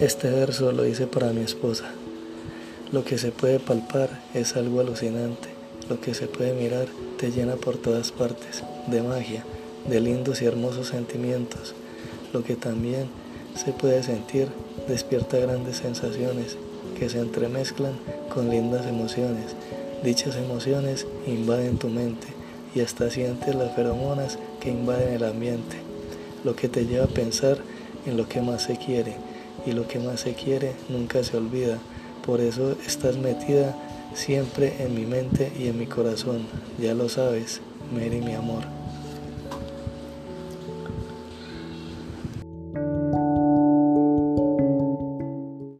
Este verso lo hice para mi esposa. Lo que se puede palpar es algo alucinante. Lo que se puede mirar te llena por todas partes, de magia, de lindos y hermosos sentimientos. Lo que también se puede sentir despierta grandes sensaciones que se entremezclan con lindas emociones. Dichas emociones invaden tu mente y hasta sientes las feromonas que invaden el ambiente, lo que te lleva a pensar en lo que más se quiere y lo que más se quiere nunca se olvida. Por eso estás metida siempre en mi mente y en mi corazón. Ya lo sabes, Mary mi amor.